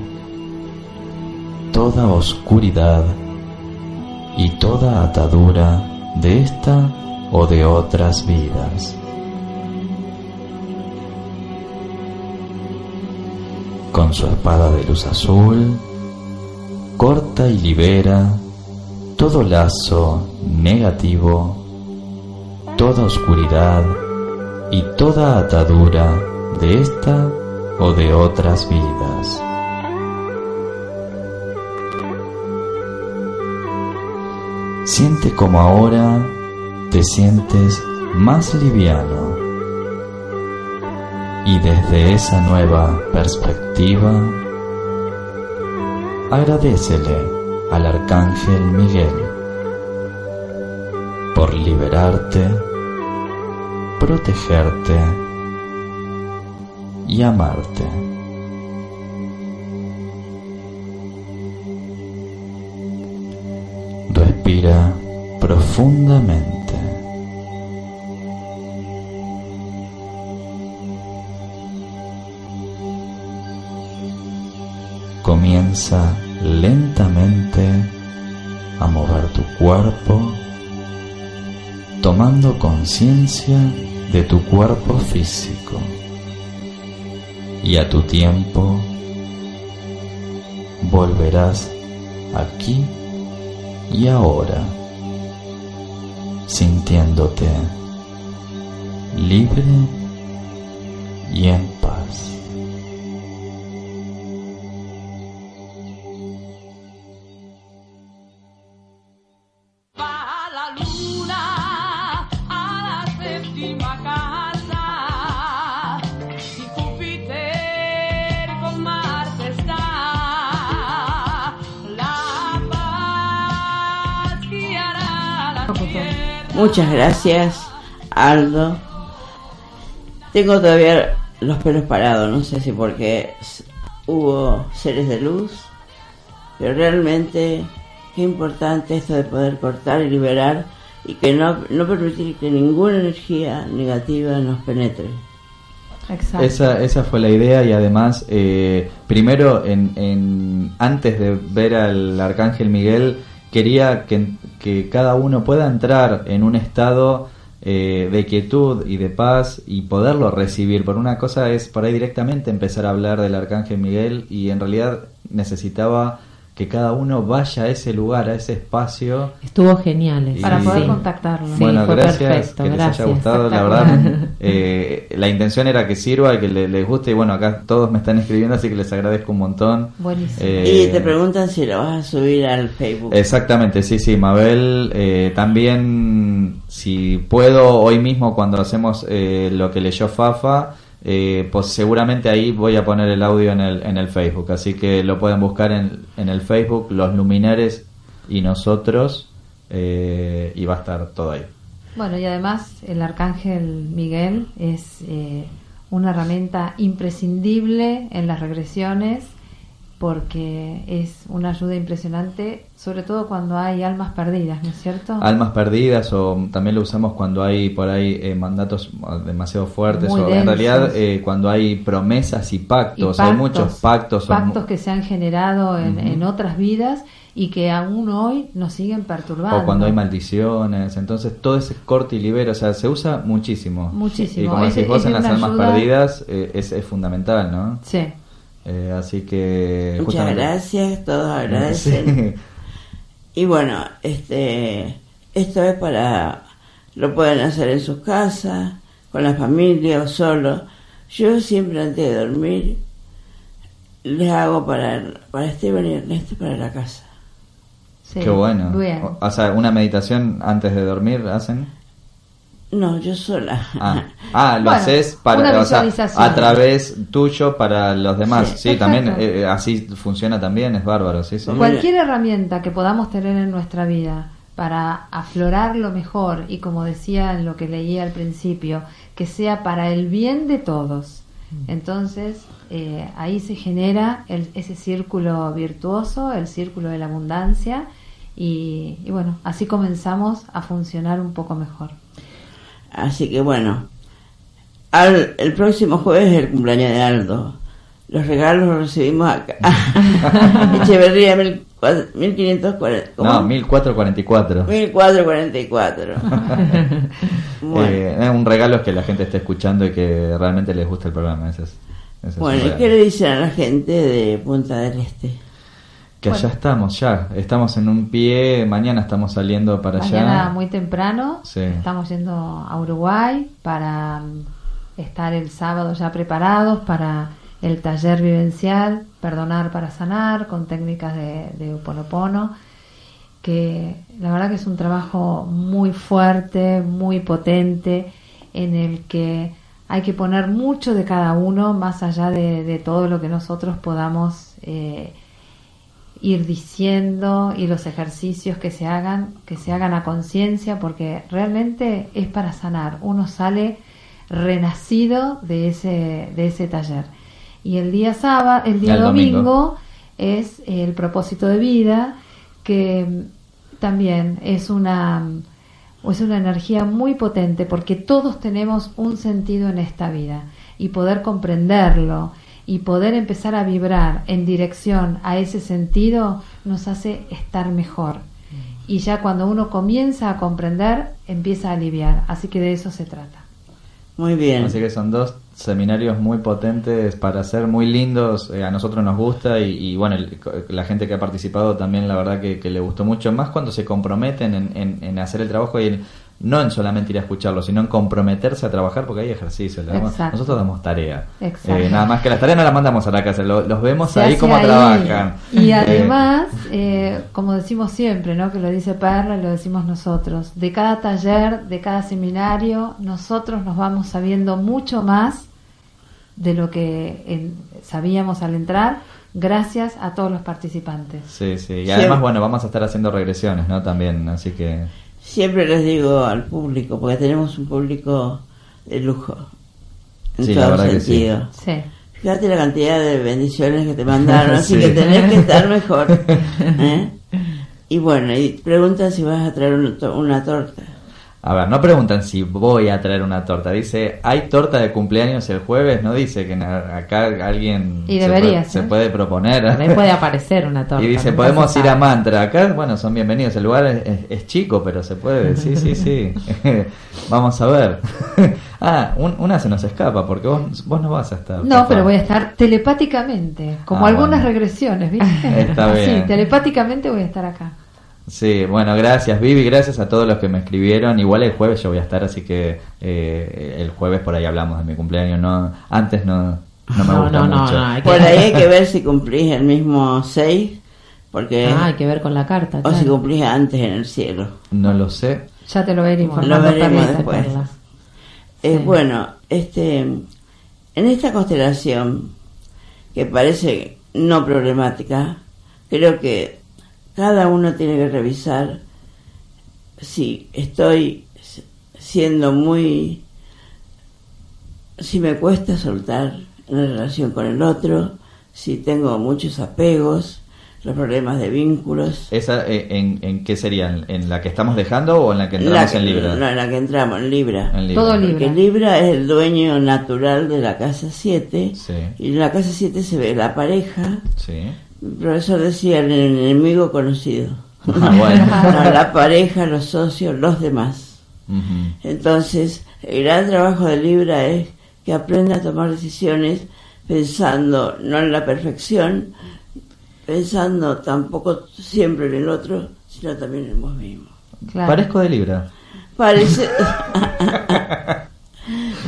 toda oscuridad y toda atadura de esta o de otras vidas. Con su espada de luz azul, corta y libera todo lazo negativo, toda oscuridad y toda atadura de esta o de otras vidas. Siente como ahora te sientes más liviano y desde esa nueva perspectiva agradecele al arcángel Miguel por liberarte, protegerte y amarte. Respira profundamente. Comienza lentamente a mover tu cuerpo, tomando conciencia de tu cuerpo físico. Y a tu tiempo volverás aquí y ahora, sintiéndote libre y en paz. Muchas gracias, Aldo. Tengo todavía los pelos parados, no sé si porque s- hubo seres de luz, pero realmente qué importante esto de poder cortar y liberar y que no, no permitir que ninguna energía negativa nos penetre. Exacto. Esa, esa fue la idea y además, eh, primero, en, en- antes de ver al Arcángel Miguel, quería que, que cada uno pueda entrar en un estado eh, de quietud y de paz y poderlo recibir. Por una cosa es por ahí directamente empezar a hablar del Arcángel Miguel y en realidad necesitaba que cada uno vaya a ese lugar, a ese espacio. Estuvo genial. Para poder sí. contactarlo. Sí, bueno, fue gracias, perfecto, que les gracias. haya gustado, la verdad. eh, la intención era que sirva y que le- les guste y bueno, acá todos me están escribiendo, así que les agradezco un montón. Buenísimo. Eh, y te preguntan si lo vas a subir al Facebook. Exactamente, sí, sí, Mabel. eh, también, si puedo, hoy mismo cuando hacemos eh, lo que leyó Fafa, eh, pues seguramente ahí voy a poner el audio en el, en el Facebook. Así que lo pueden buscar en, en el Facebook, Los Luminares y nosotros, eh, y va a estar todo ahí. Bueno, y además el arcángel Miguel es eh, una herramienta imprescindible en las regresiones porque es una ayuda impresionante, sobre todo cuando hay almas perdidas, ¿no es cierto? Almas perdidas o también lo usamos cuando hay por ahí eh, mandatos demasiado fuertes Muy o en realidad eh, cuando hay promesas y pactos, Y hay muchos pactos. pactos que se han generado en, en otras vidas y que aún hoy nos siguen perturbando. O cuando hay maldiciones, entonces todo ese corte y libera, o sea, se usa muchísimo. Muchísimo. Y como Es- decís vos es en las almas ayuda- perdidas, eh, es, es fundamental, ¿no? Sí. Eh, así que... Muchas justamente- gracias, todos agradecen. Sí. Y bueno, este, esto es para, lo pueden hacer en sus casas, con la familia o solo. Yo siempre antes de dormir les hago para, para Esteban y Ernesto para la casa. sí. Qué bueno. Bien. O, o sea, una meditación antes de dormir hacen. No, yo sola. Ah, ah, lo Bueno, haces para, o sea, visualización. a través tuyo para los demás. Sí, también eh, así funciona también, es bárbaro, sí, sí. Cualquier herramienta que podamos tener en nuestra vida para aflorar lo mejor y como decía en lo que leí al principio, que sea para el bien de todos. Entonces eh, ahí se genera el- ese círculo virtuoso, el círculo de la abundancia y, y bueno, así comenzamos a funcionar un poco mejor. Así que bueno, al- el próximo jueves es el cumpleaños de Aldo. Los regalos los recibimos acá. Echeverría mil cua- 1540. ¿cómo? No, 1444. 1444. bueno, Eh, es un regalo que la gente esté escuchando y que realmente les gusta el programa. Ese es, ese es bueno, ¿y qué le dicen a la gente de Punta del Este? Que Bueno. ya estamos, ya. Estamos en un pie. Mañana estamos saliendo para Mañana allá. muy temprano Sí. estamos yendo a Uruguay para mm, estar el sábado ya preparados para el taller vivencial Perdonar para Sanar con técnicas de, de Uponopono que la verdad que es un trabajo muy fuerte, muy potente en el que hay que poner mucho de cada uno más allá de, de todo lo que nosotros podamos eh, ir diciendo y los ejercicios que se hagan, que se hagan a conciencia, porque realmente es para sanar. Uno sale renacido de ese, de ese taller. Y el día sábado, el día El domingo. domingo, es el propósito de vida, que también es una, es una energía muy potente, porque todos tenemos un sentido en esta vida y poder comprenderlo y poder empezar a vibrar en dirección a ese sentido nos hace estar mejor. Y ya cuando uno comienza a comprender, empieza a aliviar. Así que de eso se trata. Muy bien. Así que son dos seminarios muy potentes para hacer, muy lindos. eh, a nosotros nos gusta y, y bueno, el- la gente que ha participado también, la verdad que, que le gustó mucho. Más cuando se comprometen en, en- en hacer el trabajo y en- no en solamente ir a escucharlo, sino en comprometerse a trabajar porque hay ejercicios. nosotros damos tarea. Exacto. Eh, nada más que las tareas no las mandamos a la casa, lo- los vemos Se ahí cómo ahí. trabajan. Y Eh, además, eh, como decimos siempre, ¿no? que lo dice Perla y lo decimos nosotros, de cada taller, de cada seminario, nosotros nos vamos sabiendo mucho más de lo que en- sabíamos al entrar, gracias a todos los participantes. sí, sí. Y Sí. además, bueno, vamos a estar haciendo regresiones, ¿no? También, así que... Siempre les digo al público, porque tenemos un público de lujo. En Sí, la todo verdad que sí. sentido. Sí. Fíjate la cantidad de bendiciones que te mandaron, así Sí. que tenés que estar mejor. ¿eh? Y bueno, y preguntan si vas a traer una, to- una torta. A ver, no preguntan si voy a traer una torta. Dice, ¿hay torta de cumpleaños el jueves? No dice que acá alguien Y se, puede, se puede proponer. También puede aparecer una torta. y dice, podemos ir a. Mantra. Acá, bueno, son bienvenidos. El lugar es, es- es chico, pero se puede. Sí, sí, sí. Vamos a ver. ah, un- una se nos escapa porque vos, vos no vas a estar. No, papá. pero voy a estar telepáticamente, como Ah, algunas bueno. regresiones, ¿viste? Está bien. telepáticamente voy a estar acá. Sí, bueno, gracias Vivi, gracias a todos los que me escribieron. Igual el jueves yo voy a estar, así que eh, el jueves por ahí hablamos de mi cumpleaños. No, antes no, no me No, gusta no, no, mucho. no, hay que- Por ahí hay que ver si cumplís el mismo 6, porque Ah, hay que ver con la carta. o si cumplís antes en el cielo. No lo sé. Ya te lo voy a ir Lo informando. veremos después. Eh, Sí. Bueno, este, en esta constelación, que parece no problemática, creo que cada uno tiene que revisar si estoy siendo muy, si me cuesta soltar en la relación con el otro, si tengo muchos apegos, los problemas de vínculos. ¿Esa, eh, en, ¿En qué sería? ¿En- ¿En la que estamos dejando o en la que entramos La- en Libra? No, en la que entramos, en Libra. En Libra. Todo Porque Libra. Libra es el dueño natural de la casa 7. Sí, Y en la casa 7 se ve la pareja. sí. El profesor decía el enemigo conocido. Ah, bueno. No, la pareja, los socios, los demás. Entonces, el gran trabajo de Libra es que aprenda a tomar decisiones pensando no en la perfección, pensando tampoco siempre en el otro, sino también en vos mismo. Claro. Parezco de Libra. Parece.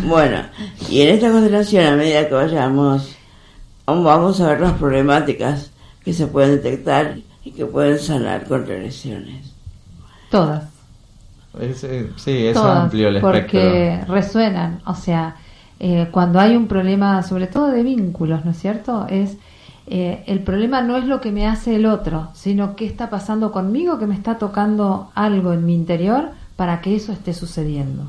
bueno, y en esta constelación, a medida que vayamos, vamos a ver las problemáticas que se pueden detectar y que pueden sanar con regresiones. Todas. Es, eh, sí, es todas, amplio el porque espectro. resuenan, o sea, eh, cuando hay un problema, sobre todo de vínculos, ¿no es cierto? Es eh, el problema no es lo que me hace el otro, sino qué está pasando conmigo, que me está tocando algo en mi interior para que eso esté sucediendo.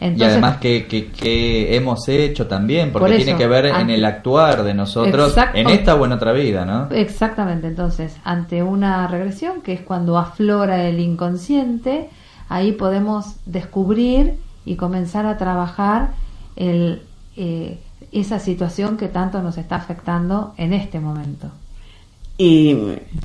Y además que, que, que hemos hecho también, porque Por tiene que ver en el actuar de nosotros Exacto. en esta o en otra vida, ¿no? Exactamente, entonces, ante una regresión, que es cuando aflora el inconsciente, ahí podemos descubrir y comenzar a trabajar el, eh, esa situación que tanto nos está afectando en este momento. Y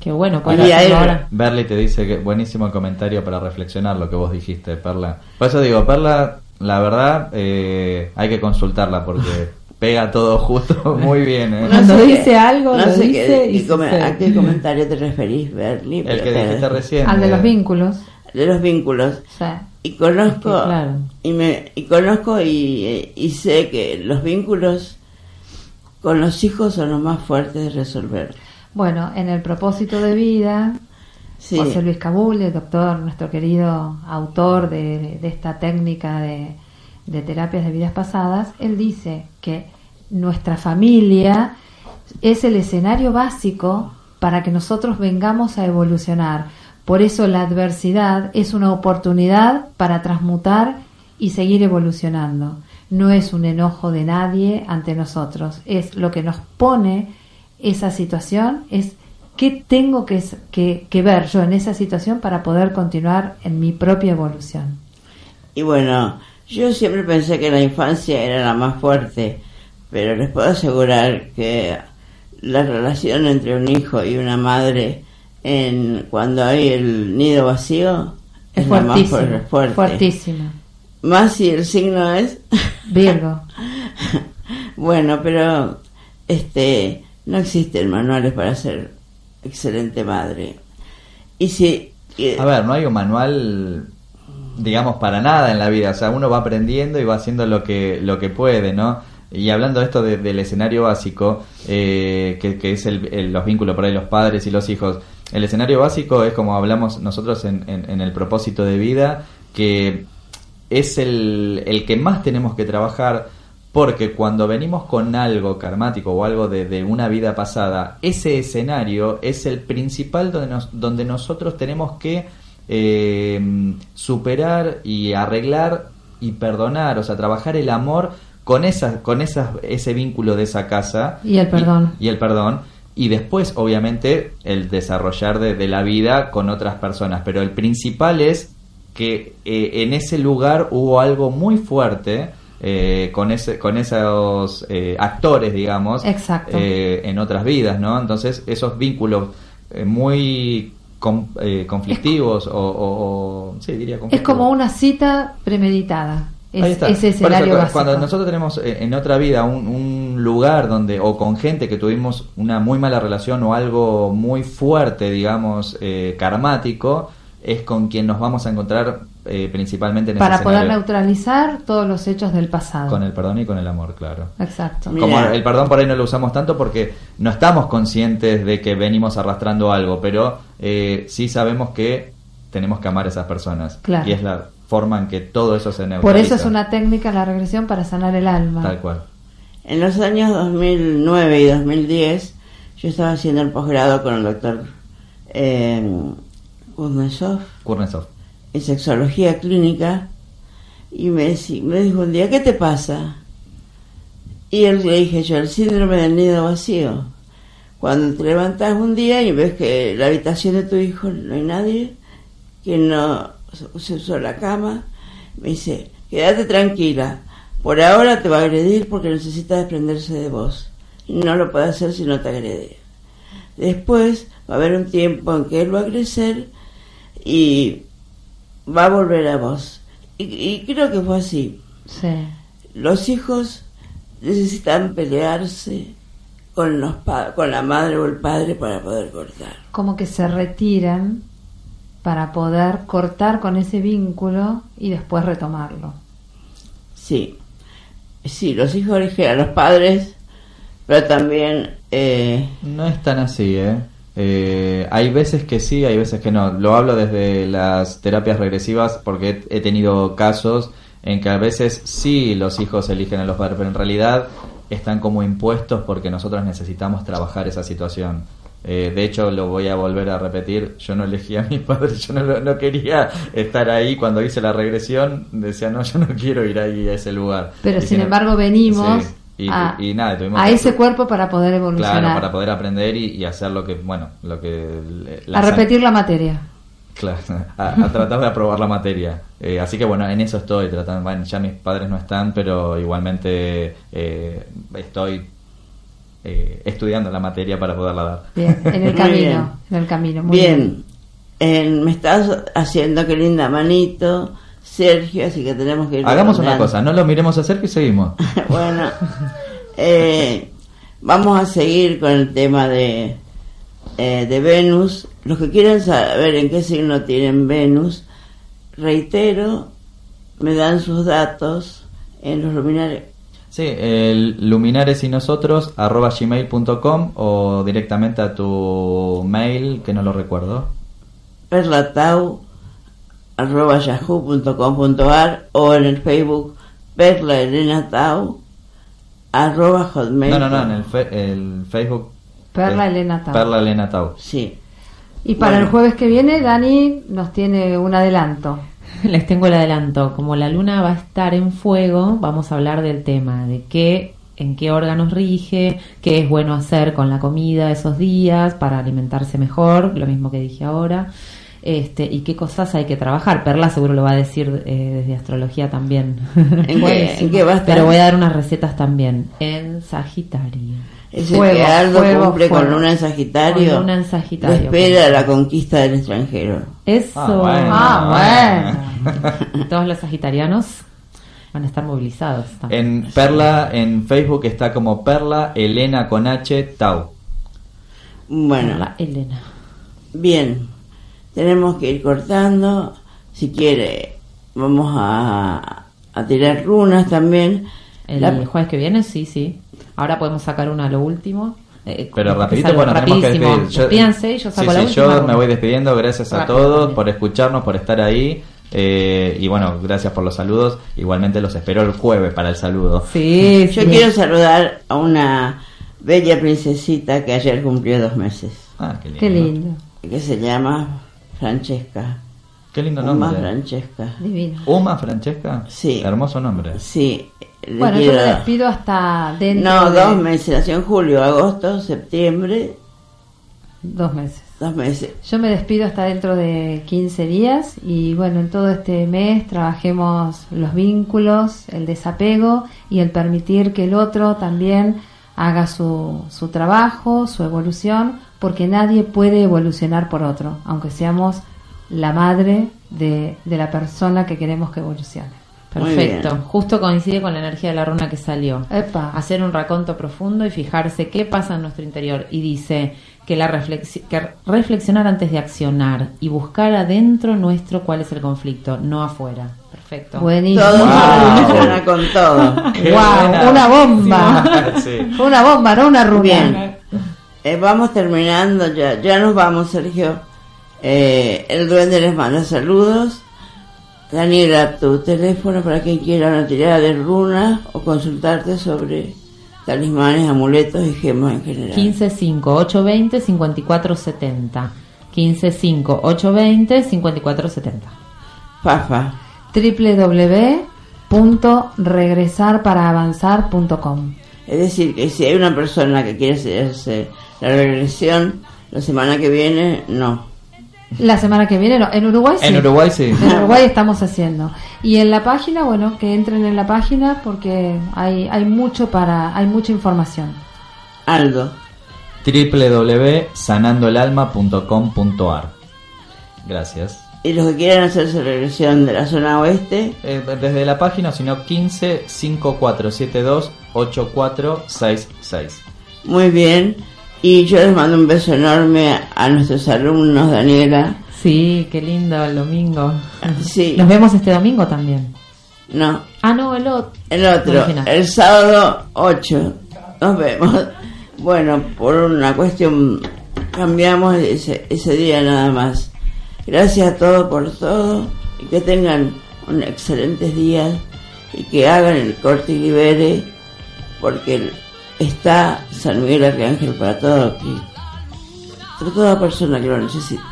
Qué bueno, Y ¿cuál ahí- hacemos ahora? Berly te dice que buenísimo el comentario para reflexionar lo que vos dijiste, Perla. Por eso digo, Perla, la verdad, eh, hay que consultarla porque pega todo justo muy bien. ¿eh? No Cuando dice qué- algo, no lo sé dice qué- y y come- sucede. ¿A qué comentario te referís, Berly? El que te- dijiste recién. Al de eh, los vínculos. De los vínculos. sea, Y conozco, Es que, claro. y, me, y conozco y, y sé que los vínculos con los hijos son los más fuertes de resolver. bueno, en el propósito de vida, José Luis Cabul, el doctor, nuestro querido autor de, de esta técnica de, de terapias de vidas pasadas, él dice que nuestra familia es el escenario básico para que nosotros vengamos a evolucionar. Por eso la adversidad es una oportunidad para transmutar y seguir evolucionando. No es un enojo de nadie ante nosotros, es lo que nos pone esa situación, es qué tengo que, que, que ver yo en esa situación para poder continuar en mi propia evolución. y bueno, yo siempre pensé que la infancia era la más fuerte, pero les puedo asegurar que la relación entre un hijo y una madre en cuando hay el nido vacío Es, es, la más fuerte, fuertísimo. Más si el signo es Virgo. Bueno, pero este no existen manuales para ser excelente madre. Y si y- A ver, no hay un manual, digamos, para nada en la vida. O sea, uno va aprendiendo y va haciendo lo que, lo que puede, ¿no? Y hablando de esto de- del escenario básico, eh, que, que es el- los vínculos por ahí, los padres y los hijos, el escenario básico es como hablamos nosotros en, en- en el propósito de vida, que es el, el que más tenemos que trabajar porque cuando venimos con algo karmático o algo de, de una vida pasada, ese escenario es el principal donde, nos- donde nosotros tenemos que eh, superar y arreglar y perdonar, o sea, trabajar el amor con esas, con esas, ese vínculo de esa casa. Y el perdón. y el perdón. Y después obviamente el desarrollar de, de la vida con otras personas. Pero el principal es que eh, en ese lugar hubo algo muy fuerte eh, con ese con esos eh, actores digamos eh, en otras vidas no entonces esos vínculos eh, muy eh, conflictivos o, o- o- sí diría Es como una cita premeditada. Es, Ahí está. ese eso, escenario. Cuando nosotros tenemos en otra vida un, un lugar donde, o con gente que tuvimos una muy mala relación o algo muy fuerte, digamos, eh, karmático, es con quien nos vamos a encontrar eh, principalmente en Para ese poder escenario. neutralizar todos los hechos del pasado. Con el perdón y con el amor, claro. Exacto. Mira. Como el perdón por ahí no lo usamos tanto porque no estamos conscientes de que venimos arrastrando algo, pero eh, sí sabemos que tenemos que amar a esas personas. Claro. Y es la forma en que todo eso se neutraliza. Por eso es una técnica la regresión para sanar el alma. Tal cual. en los años 2009 y 2010 yo estaba haciendo el posgrado con el doctor eh, Kuznetsov. En sexología clínica y me, me dijo un día, ¿qué te pasa? Y él le dije yo, el síndrome del nido vacío. Cuando te levantás un día y ves que la habitación de tu hijo no hay nadie, que no se usó la cama, me dice, quédate tranquila, por ahora te va a agredir porque necesita desprenderse de vos. No lo puede hacer si no te agrede. Después va a haber un tiempo en que él va a crecer y va a volver a vos. Y, y creo que fue así. Sí. Los hijos necesitan pelearse con, los pa- con la madre o el padre para poder cortar. Como que se retiran para poder cortar con ese vínculo y después retomarlo. Sí, sí, los hijos eligen a los padres, pero también eh, No es tan así, ¿eh? Eh, hay veces que sí, hay veces que no. Lo hablo desde las terapias regresivas porque he, tenido casos en que a veces sí los hijos eligen a los padres, pero en realidad están como impuestos porque nosotros necesitamos trabajar esa situación. Eh, de hecho, lo voy a volver a repetir, yo no elegí a mis padres, yo no, no quería estar ahí cuando hice la regresión, decía, no, yo no quiero ir ahí a ese lugar. Pero Y sin sin- embargo venimos Sí, y, a, y nada, tuvimos a que- ese cuerpo para poder evolucionar, Claro, para poder aprender y, y hacer lo que, bueno, lo que... la a repetir la materia. Claro, a, a tratar de aprobar la materia. Eh, así que bueno, en eso estoy tratando. Bueno, ya mis padres no están, pero igualmente eh, estoy eh, estudiando la materia para poderla dar. Bien, en el camino, bien. en el camino. Muy bien, Eh, me estás haciendo que linda manito, Sergio, así que tenemos que ir Hagamos una cosa, no lo miremos a cerca y seguimos. bueno, eh, vamos a seguir con el tema de, eh, de Venus. Los que quieran saber en qué signo tienen Venus, reitero, me dan sus datos en los luminares. Sí, el luminares y nosotros arroba gmail.com o directamente a tu mail, que no lo recuerdo. perlatau arroba yahoo.com.ar o en el Facebook Perla Elena Tau arroba hotmail. No, no, no, en el, fe- el Facebook. Perla Elena Tau. Perla Elena Tau. Sí. Y para Bueno. el jueves que viene, Dani nos tiene un adelanto. Les tengo el adelanto. Como la luna va a estar en fuego, vamos a hablar del tema de qué, en qué órganos rige, qué es bueno hacer con la comida esos días para alimentarse mejor, lo mismo que dije ahora, este, y qué cosas hay que trabajar. Perla seguro lo va a decir eh, desde astrología también. ¿En qué, en qué va a estar? Pero voy a dar unas recetas también en Sagitario. Ese Fuego, que Aldo fuego, cumple con fuego. luna en Sagitario. Con luna en Sagitario, espera la conquista del extranjero. Eso. Ah, bueno. Todos los sagitarianos van a estar movilizados. también. En Perla, en Facebook está como Perla Elena con H Tau. Bueno, La Elena. bien. Tenemos que ir cortando. Si quiere, vamos a, a tirar runas también. El La- jueves que viene, sí, sí. Ahora podemos sacar una a lo último. Eh, Pero porque rapidito, bueno, tenemos que rapidísimo. despedir. Yo- Despídanse y yo saco sí, la sí, última. yo me voy despidiendo. Gracias a Rápido, todos también. por escucharnos, por estar ahí. eh, y bueno, gracias por los saludos. Igualmente los espero el jueves para el saludo. Sí, Yo sí. quiero saludar a una bella princesita que ayer cumplió dos meses, Ah, qué lindo. Qué lindo, que se llama Francesca. Qué lindo Uma nombre. Francesca. divino. Uma Francesca. Sí. Hermoso nombre. Sí. le Bueno, yo me despido hasta dentro No, de dos meses. Nació en julio, agosto, septiembre, dos meses. dos meses. Yo me despido hasta dentro de 15 días y bueno, en todo este mes trabajemos los vínculos, el desapego y el permitir que el otro también haga su, su trabajo, su evolución, porque nadie puede evolucionar por otro, aunque seamos la madre de, de la persona que queremos que evolucione. Perfecto. Justo coincide con la energía de la runa que salió. Epa. Hacer un raconto profundo y fijarse qué pasa en nuestro interior. Y dice que, la reflexi- que reflexionar antes de accionar y buscar adentro nuestro cuál es el conflicto, no afuera. Perfecto. Buenísimo. Todo Wow. con todo. Qué Wow, buena. una bomba. Sí. Fue una bomba, no una runa. Eh, vamos terminando, ya, ya nos vamos, Sergio. Eh, el duende les manda saludos. Daniela, tu teléfono para quien quiera una tirada de runas o consultarte sobre talismanes, amuletos y gemas en general. 155-820-5470. 155-820-5470. Fafa, www.regresarparaavanzar.com Es decir, que si hay una persona que quiere hacerse la regresión, la semana que viene, no. La semana que viene, no. En Uruguay sí. En Uruguay sí. En Uruguay estamos haciendo. Y en la página, bueno, que entren en la página porque hay, hay mucho para, hay mucha información. Aldo. www.sanandoelalma.com.ar Gracias. Y los que quieran hacerse regresión de la zona oeste, Eh, desde la página, sino 15 5472 8466. muy bien. Y yo les mando un beso enorme a, nuestros alumnos, Daniela. Sí, qué lindo el domingo. Sí, Nos vemos este domingo también. no, Ah, no, el otro. el otro, el sábado 8. Nos vemos. Bueno, por una cuestión cambiamos ese, ese día nada más. Gracias a todos por todo y que tengan un excelentes días y que hagan el corte y libere porque está San Miguel Arcángel para todo que, para toda persona que lo necesite.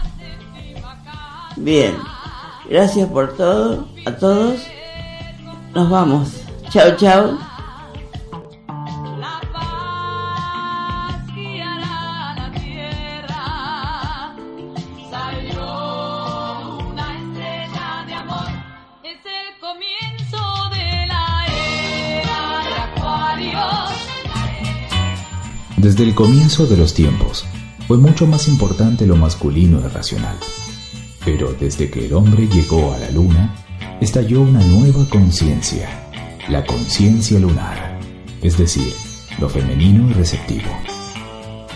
Bien, gracias por todo, a todos. Nos vamos. Chao, chao. Desde el comienzo de los tiempos, fue mucho más importante lo masculino y racional. Pero desde que el hombre llegó a la luna, estalló una nueva conciencia, la conciencia lunar, es decir, lo femenino y receptivo.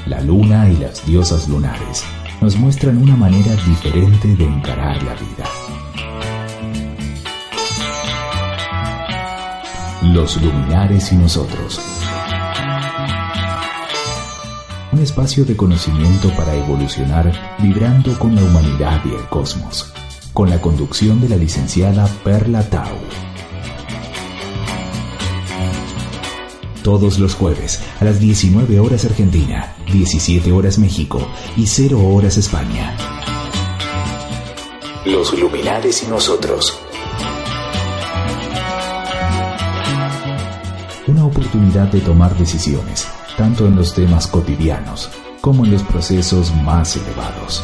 La luna y las diosas lunares nos muestran una manera diferente de encarar la vida. Los luminares y nosotros. Un espacio de conocimiento para evolucionar vibrando con la humanidad y el cosmos. Con la conducción de la licenciada Perla Tau. Todos los jueves a las 19 horas Argentina, 17 horas México y 0 horas España. Los luminares y nosotros. Una oportunidad de tomar decisiones, tanto en los temas cotidianos como en los procesos más elevados.